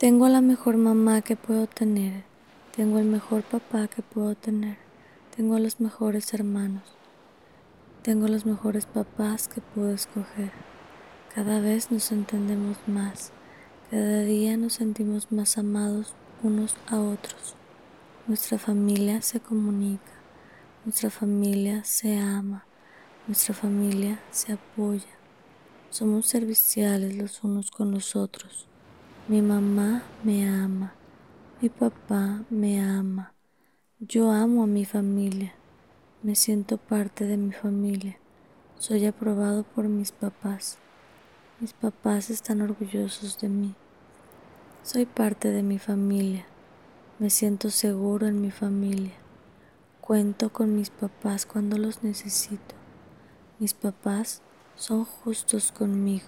Tengo la mejor mamá que puedo tener. Tengo el mejor papá que puedo tener. Tengo los mejores hermanos. Tengo los mejores papás que puedo escoger. Cada vez nos entendemos más. Cada día nos sentimos más amados unos a otros. Nuestra familia se comunica. Nuestra familia se ama. Nuestra familia se apoya. Somos serviciales los unos con los otros. Mi mamá me ama, mi papá me ama. Yo amo a mi familia, me siento parte de mi familia. Soy aprobado por mis papás. Mis papás están orgullosos de mí. Soy parte de mi familia. Me siento seguro en mi familia. Cuento con mis papás cuando los necesito. Mis papás son justos conmigo.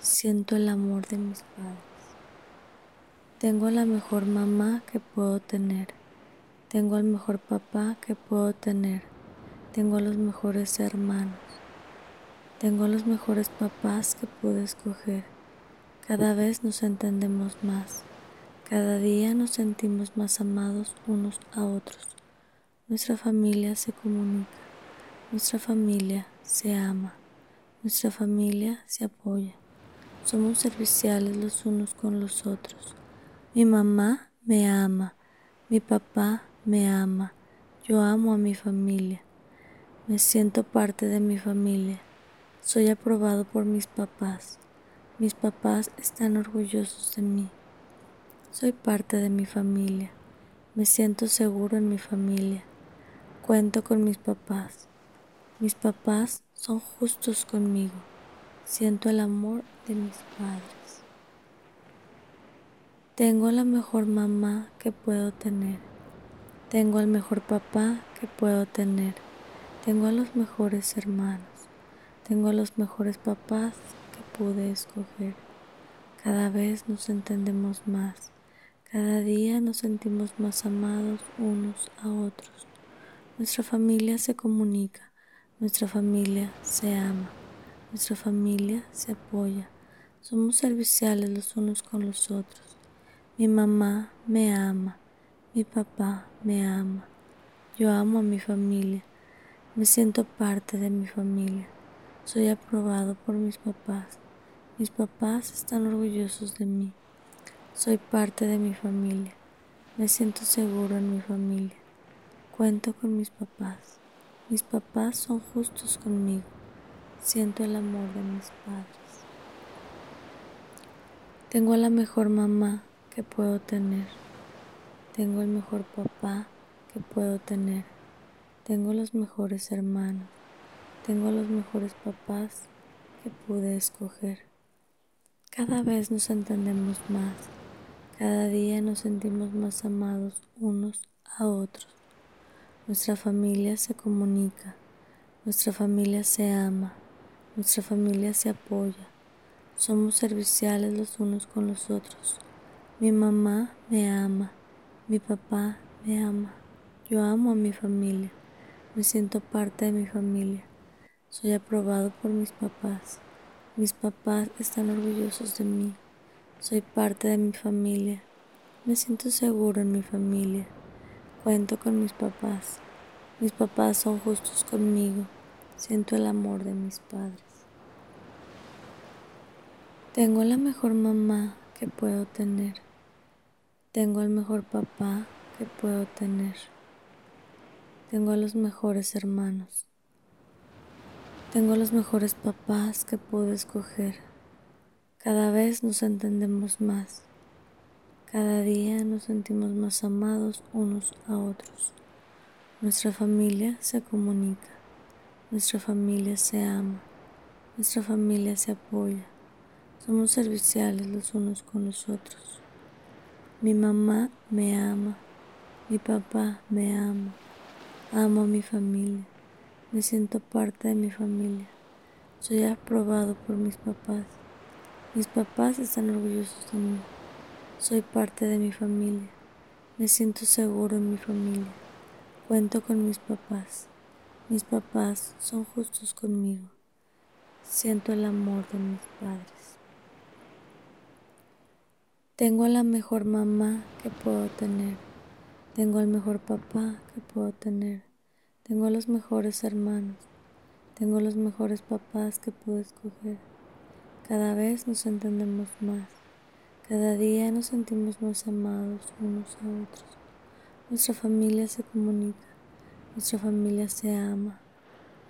Siento el amor de mis padres. Tengo la mejor mamá que puedo tener. Tengo el mejor papá que puedo tener. Tengo los mejores hermanos. Tengo los mejores papás que puedo escoger. Cada vez nos entendemos más. Cada día nos sentimos más amados unos a otros. Nuestra familia se comunica. Nuestra familia se ama. Nuestra familia se apoya. Somos serviciales los unos con los otros. Mi mamá me ama, mi papá me ama, yo amo a mi familia, me siento parte de mi familia, soy aprobado por mis papás, mis papás están orgullosos de mí, soy parte de mi familia, me siento seguro en mi familia, cuento con mis papás, mis papás son justos conmigo, siento el amor de mis padres. Tengo la mejor mamá que puedo tener. Tengo el mejor papá que puedo tener. Tengo a los mejores hermanos. Tengo a los mejores papás que pude escoger. Cada vez nos entendemos más. Cada día nos sentimos más amados unos a otros. Nuestra familia se comunica. Nuestra familia se ama. Nuestra familia se apoya. Somos serviciales los unos con los otros. Mi mamá me ama, mi papá me ama. Yo amo a mi familia, me siento parte de mi familia. Soy aprobado por mis papás. Mis papás están orgullosos de mí. Soy parte de mi familia. Me siento seguro en mi familia. Cuento con mis papás. Mis papás son justos conmigo. Siento el amor de mis padres. Tengo la mejor mamá que puedo tener. Tengo el mejor papá que puedo tener. Tengo los mejores hermanos. Tengo los mejores papás que pude escoger. Cada vez nos entendemos más. Cada día nos sentimos más amados unos a otros. Nuestra familia se comunica. Nuestra familia se ama. Nuestra familia se apoya. Somos serviciales los unos con los otros. Mi mamá me ama, mi papá me ama, yo amo a mi familia, me siento parte de mi familia, soy aprobado por mis papás, mis papás están orgullosos de mí, soy parte de mi familia, me siento seguro en mi familia, cuento con mis papás, mis papás son justos conmigo, siento el amor de mis padres. Tengo la mejor mamá que puedo tener. Tengo el mejor papá que puedo tener. Tengo a los mejores hermanos. Tengo los mejores papás que puedo escoger. Cada vez nos entendemos más. Cada día nos sentimos más amados unos a otros. Nuestra familia se comunica. Nuestra familia se ama. Nuestra familia se apoya. Somos serviciales los unos con los otros. Mi mamá me ama, mi papá me ama, amo a mi familia, me siento parte de mi familia, soy aprobado por mis papás, mis papás están orgullosos de mí, soy parte de mi familia, me siento seguro en mi familia, cuento con mis papás, mis papás son justos conmigo, siento el amor de mis padres. Tengo la mejor mamá que puedo tener. Tengo el mejor papá que puedo tener. Tengo los mejores hermanos. Tengo los mejores papás que puedo escoger. Cada vez nos entendemos más. Cada día nos sentimos más amados unos a otros. Nuestra familia se comunica. Nuestra familia se ama.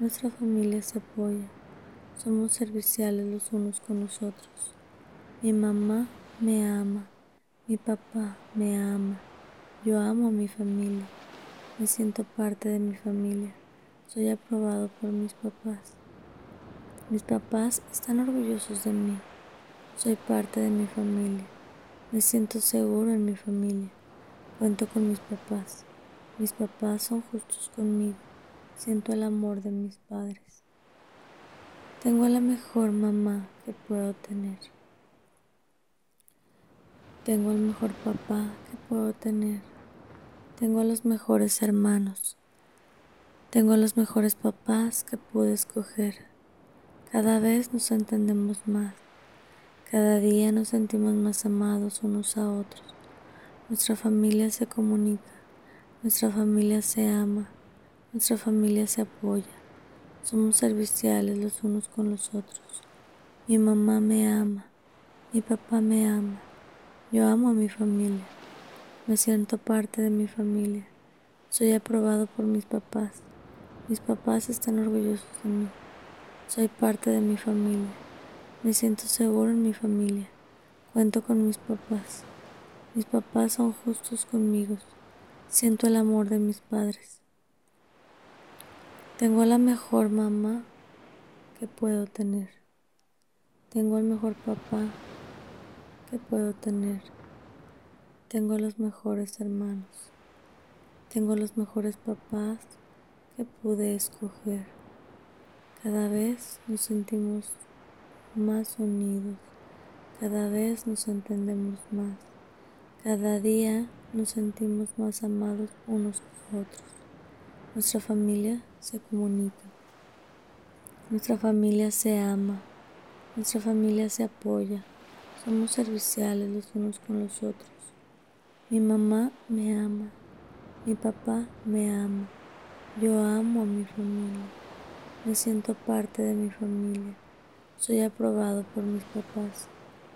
Nuestra familia se apoya. Somos serviciales los unos con los otros. Mi mamá me ama. Mi papá me ama. Yo amo a mi familia. Me siento parte de mi familia. Soy aprobado por mis papás. Mis papás están orgullosos de mí. Soy parte de mi familia. Me siento seguro en mi familia. Cuento con mis papás. Mis papás son justos conmigo. Siento el amor de mis padres. Tengo la mejor mamá que puedo tener. Tengo el mejor papá que puedo tener. Tengo los mejores hermanos. Tengo los mejores papás que pude escoger. Cada vez nos entendemos más. Cada día nos sentimos más amados unos a otros. Nuestra familia se comunica. Nuestra familia se ama. Nuestra familia se apoya. Somos serviciales los unos con los otros. Mi mamá me ama. Mi papá me ama. Yo amo a mi familia. Me siento parte de mi familia. Soy aprobado por mis papás. Mis papás están orgullosos de mí. Soy parte de mi familia. Me siento seguro en mi familia. Cuento con mis papás. Mis papás son justos conmigo. Siento el amor de mis padres. Tengo la mejor mamá que puedo tener. Tengo el mejor papá que puedo tener. Tengo los mejores hermanos. Tengo los mejores papás que pude escoger. Cada vez nos sentimos más unidos. Cada vez nos entendemos más. Cada día nos sentimos más amados unos con otros. Nuestra familia se comunica. Nuestra familia se ama. Nuestra familia se apoya. Somos serviciales los unos con los otros. Mi mamá me ama. Mi papá me ama. Yo amo a mi familia. Me siento parte de mi familia. Soy aprobado por mis papás.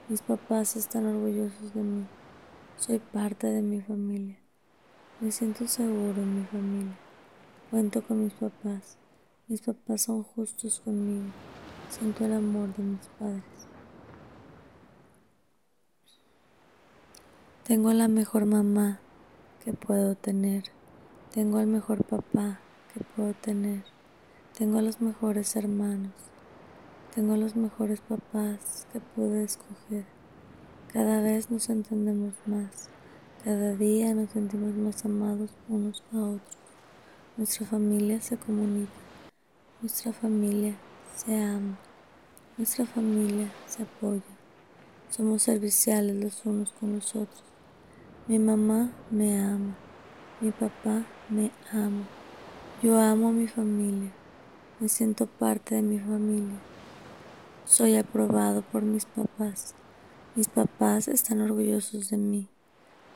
Mis papás están orgullosos de mí. Soy parte de mi familia. Me siento seguro en mi familia. Cuento con mis papás. Mis papás son justos conmigo. Siento el amor de mis padres. Tengo la mejor mamá que puedo tener. Tengo el mejor papá que puedo tener. Tengo los mejores hermanos. Tengo los mejores papás que pude escoger. Cada vez nos entendemos más. Cada día nos sentimos más amados unos a otros. Nuestra familia se comunica. Nuestra familia se ama. Nuestra familia se apoya. Somos serviciales los unos con los otros. Mi mamá me ama. Mi papá me ama. Yo amo a mi familia. Me siento parte de mi familia. Soy aprobado por mis papás. Mis papás están orgullosos de mí.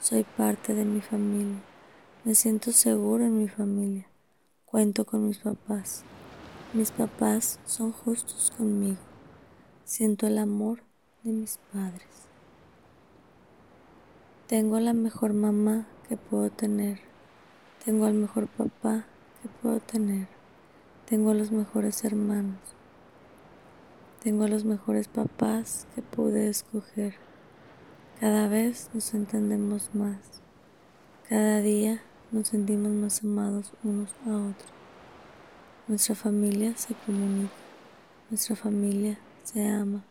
Soy parte de mi familia. Me siento seguro en mi familia. Cuento con mis papás. Mis papás son justos conmigo. Siento el amor de mis padres. Tengo la mejor mamá que puedo tener. Tengo el mejor papá que puedo tener. Tengo los mejores hermanos. Tengo los mejores papás que pude escoger. Cada vez nos entendemos más. Cada día nos sentimos más amados unos a otros. Nuestra familia se comunica. Nuestra familia se ama.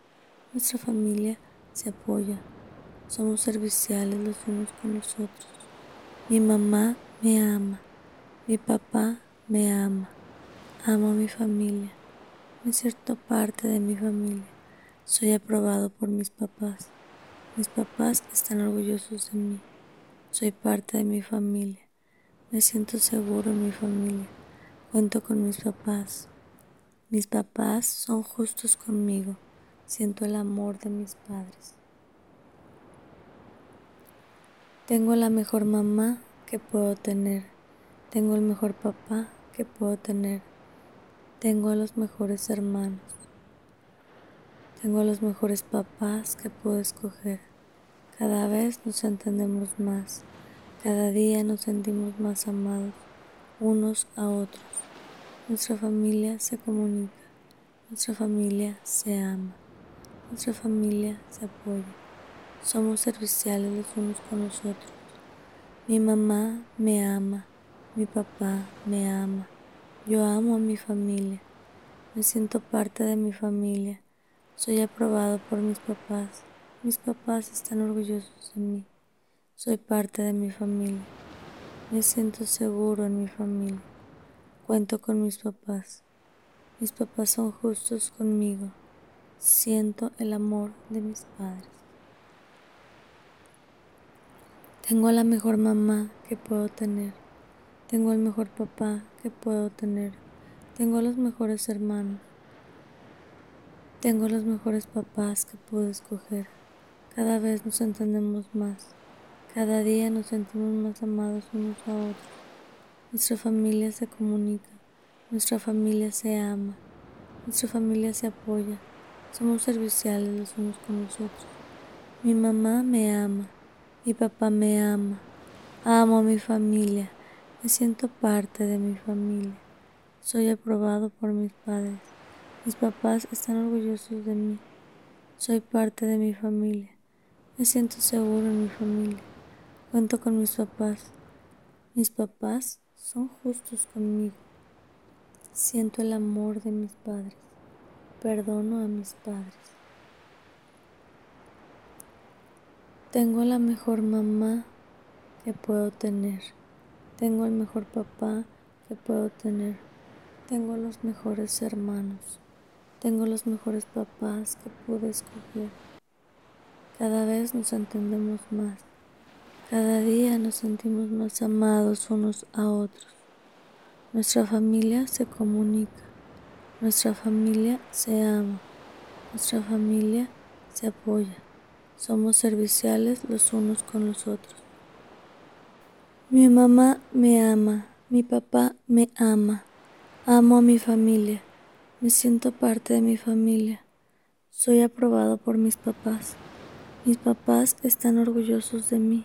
Nuestra familia se apoya. Somos serviciales los unos con los otros. Mi mamá me ama. Mi papá me ama. Amo a mi familia. Me siento parte de mi familia. Soy aprobado por mis papás. Mis papás están orgullosos de mí. Soy parte de mi familia. Me siento seguro en mi familia. Cuento con mis papás. Mis papás son justos conmigo. Siento el amor de mis padres. Tengo la mejor mamá que puedo tener. Tengo el mejor papá que puedo tener. Tengo a los mejores hermanos. Tengo a los mejores papás que puedo escoger. Cada vez nos entendemos más. Cada día nos sentimos más amados unos a otros. Nuestra familia se comunica. Nuestra familia se ama. Nuestra familia se apoya. Somos serviciales los unos con los otros. Mi mamá me ama, mi papá me ama. Yo amo a mi familia. Me siento parte de mi familia. Soy aprobado por mis papás. Mis papás están orgullosos de mí. Soy parte de mi familia. Me siento seguro en mi familia. Cuento con mis papás. Mis papás son justos conmigo. Siento el amor de mis padres. Tengo la mejor mamá que puedo tener. Tengo el mejor papá que puedo tener. Tengo los mejores hermanos. Tengo los mejores papás que puedo escoger. Cada vez nos entendemos más. Cada día nos sentimos más amados unos a otros. Nuestra familia se comunica. Nuestra familia se ama. Nuestra familia se apoya. Somos serviciales los unos con los otros. Mi mamá me ama. Mi papá me ama. Amo a mi familia. Me siento parte de mi familia. Soy aprobado por mis padres. Mis papás están orgullosos de mí. Soy parte de mi familia. Me siento seguro en mi familia. Cuento con mis papás. Mis papás son justos conmigo. Siento el amor de mis padres. Perdono a mis padres. Tengo la mejor mamá que puedo tener. Tengo el mejor papá que puedo tener. Tengo los mejores hermanos. Tengo los mejores papás que pude escoger. Cada vez nos entendemos más. Cada día nos sentimos más amados unos a otros. Nuestra familia se comunica. Nuestra familia se ama. Nuestra familia se apoya. Somos serviciales los unos con los otros. Mi mamá me ama, mi papá me ama. Amo a mi familia. Me siento parte de mi familia. Soy aprobado por mis papás. Mis papás están orgullosos de mí.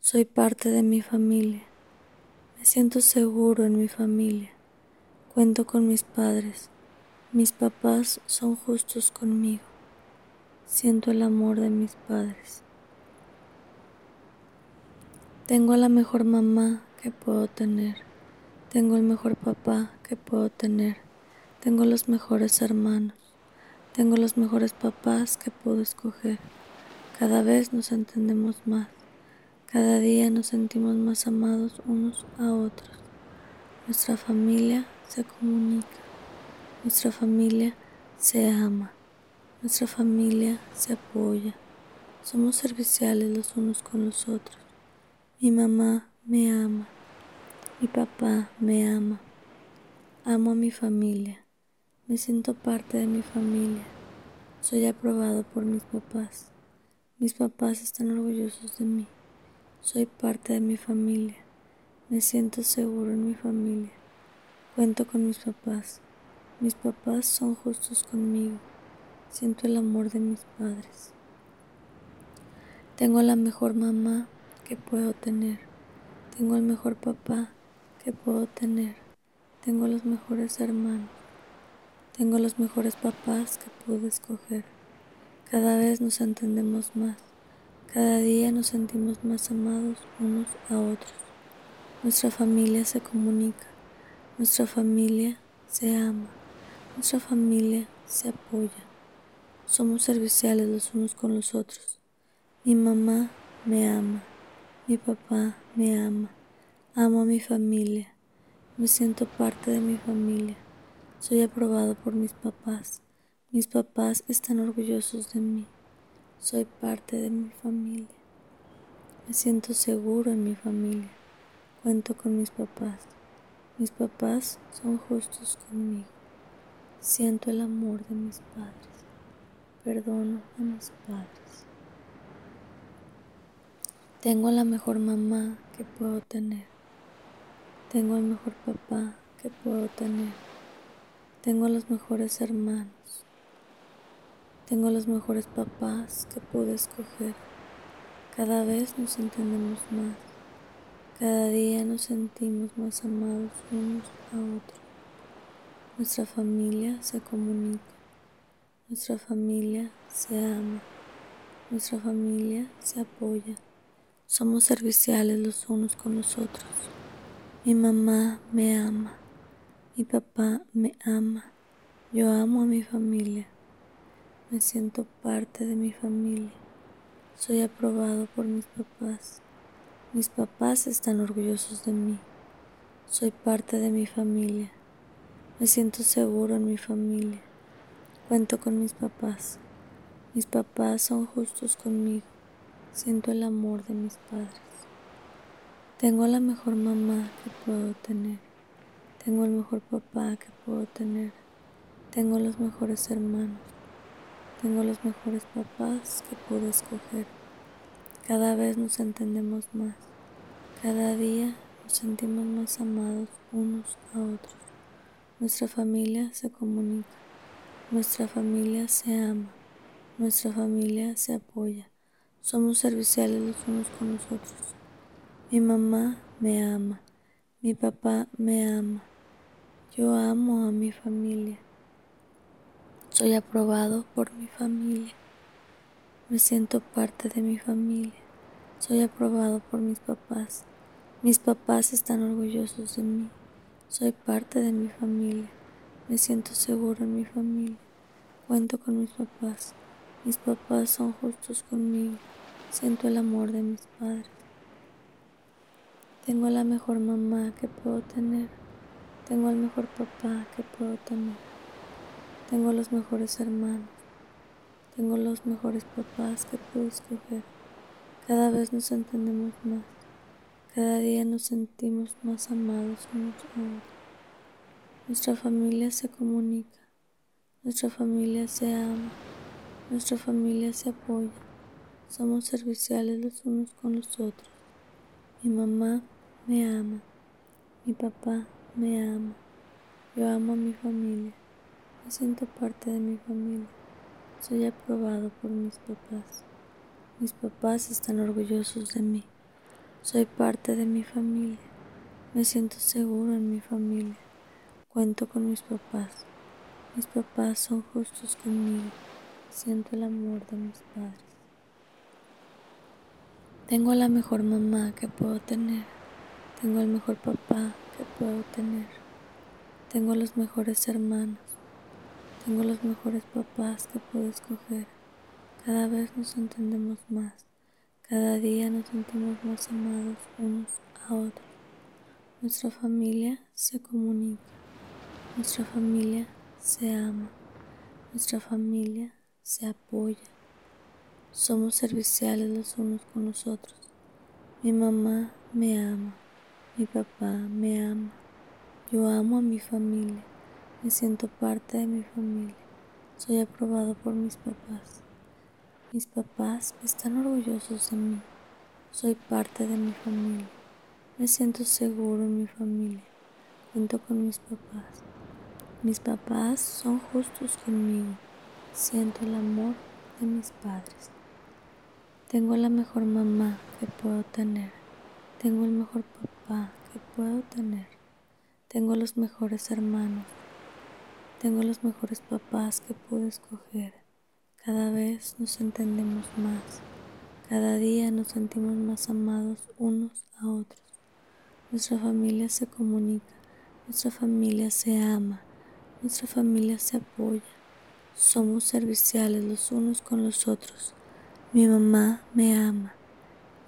Soy parte de mi familia. Me siento seguro en mi familia. Cuento con mis padres. Mis papás son justos conmigo. Siento el amor de mis padres. Tengo la mejor mamá que puedo tener. Tengo el mejor papá que puedo tener. Tengo los mejores hermanos. Tengo los mejores papás que puedo escoger. Cada vez nos entendemos más. Cada día nos sentimos más amados unos a otros. Nuestra familia se comunica. Nuestra familia se ama. Nuestra familia se apoya. Somos serviciales los unos con los otros. Mi mamá me ama. Mi papá me ama. Amo a mi familia. Me siento parte de mi familia. Soy aprobado por mis papás. Mis papás están orgullosos de mí. Soy parte de mi familia. Me siento seguro en mi familia. Cuento con mis papás. Mis papás son justos conmigo. Siento el amor de mis padres. Tengo la mejor mamá que puedo tener. Tengo el mejor papá que puedo tener. Tengo los mejores hermanos. Tengo los mejores papás que puedo escoger. Cada vez nos entendemos más. Cada día nos sentimos más amados unos a otros. Nuestra familia se comunica. Nuestra familia se ama. Nuestra familia se apoya. Somos serviciales los unos con los otros. Mi mamá me ama. Mi papá me ama. Amo a mi familia. Me siento parte de mi familia. Soy aprobado por mis papás. Mis papás están orgullosos de mí. Soy parte de mi familia. Me siento seguro en mi familia. Cuento con mis papás. Mis papás son justos conmigo. Siento el amor de mis padres perdono a mis padres. Tengo la mejor mamá que puedo tener. Tengo el mejor papá que puedo tener. Tengo los mejores hermanos. Tengo los mejores papás que pude escoger. Cada vez nos entendemos más. Cada día nos sentimos más amados unos a otros. Nuestra familia se comunica. Nuestra familia se ama. Nuestra familia se apoya. Somos serviciales los unos con los otros. Mi mamá me ama. Mi papá me ama. Yo amo a mi familia. Me siento parte de mi familia. Soy aprobado por mis papás. Mis papás están orgullosos de mí. Soy parte de mi familia. Me siento seguro en mi familia. Cuento con mis papás. Mis papás son justos conmigo. Siento el amor de mis padres. Tengo la mejor mamá que puedo tener. Tengo el mejor papá que puedo tener. Tengo los mejores hermanos. Tengo los mejores papás que puedo escoger. Cada vez nos entendemos más. Cada día nos sentimos más amados unos a otros. Nuestra familia se comunica. Nuestra familia se ama. Nuestra familia se apoya. Somos serviciales los unos con los otros. Mi mamá me ama. Mi papá me ama. Yo amo a mi familia. Soy aprobado por mi familia. Me siento parte de mi familia. Soy aprobado por mis papás. Mis papás están orgullosos de mí. Soy parte de mi familia. Me siento seguro en mi familia. Cuento con mis papás. Mis papás son justos conmigo. Siento el amor de mis padres. Tengo la mejor mamá que puedo tener. Tengo el mejor papá que puedo tener. Tengo los mejores hermanos. Tengo los mejores papás que puedo escoger. Cada vez nos entendemos más. Cada día nos sentimos más amados unos a otros. Nuestra familia se comunica. Nuestra familia se ama. Nuestra familia se apoya. Somos serviciales los unos con los otros. Mi mamá me ama. Mi papá me ama. Yo amo a mi familia. Me siento parte de mi familia. Soy aprobado por mis papás. Mis papás están orgullosos de mí. Soy parte de mi familia. Me siento seguro en mi familia. Cuento con mis papás. Mis papás son justos conmigo. Siento el amor de mis padres. Tengo la mejor mamá que puedo tener. Tengo el mejor papá que puedo tener. Tengo los mejores hermanos. Tengo los mejores papás que puedo escoger. Cada vez nos entendemos más. Cada día nos sentimos más amados unos a otros. Nuestra familia se comunica. Nuestra familia se ama. Nuestra familia se apoya. Somos serviciales los unos con los otros. Mi mamá me ama. Mi papá me ama. Yo amo a mi familia. Me siento parte de mi familia. Soy aprobado por mis papás. Mis papás están orgullosos de mí. Soy parte de mi familia. Me siento seguro en mi familia. Cuento con mis papás. Mis papás son justos conmigo. Siento el amor de mis padres. Tengo la mejor mamá que puedo tener. Tengo el mejor papá que puedo tener. Tengo los mejores hermanos. Tengo los mejores papás que puedo escoger. Cada vez nos entendemos más. Cada día nos sentimos más amados unos a otros. Nuestra familia se comunica. Nuestra familia se ama. Nuestra familia se apoya. Somos serviciales los unos con los otros. Mi mamá me ama.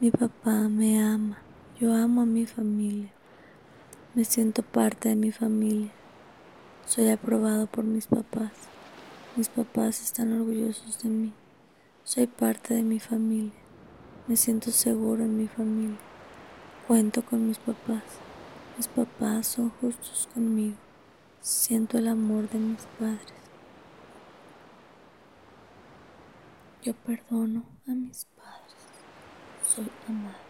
Mi papá me ama. Yo amo a mi familia. Me siento parte de mi familia. Soy aprobado por mis papás. Mis papás están orgullosos de mí. Soy parte de mi familia. Me siento seguro en mi familia. Cuento con mis papás. Mis papás son justos conmigo. Siento el amor de mis padres. Yo perdono a mis padres. Soy amado.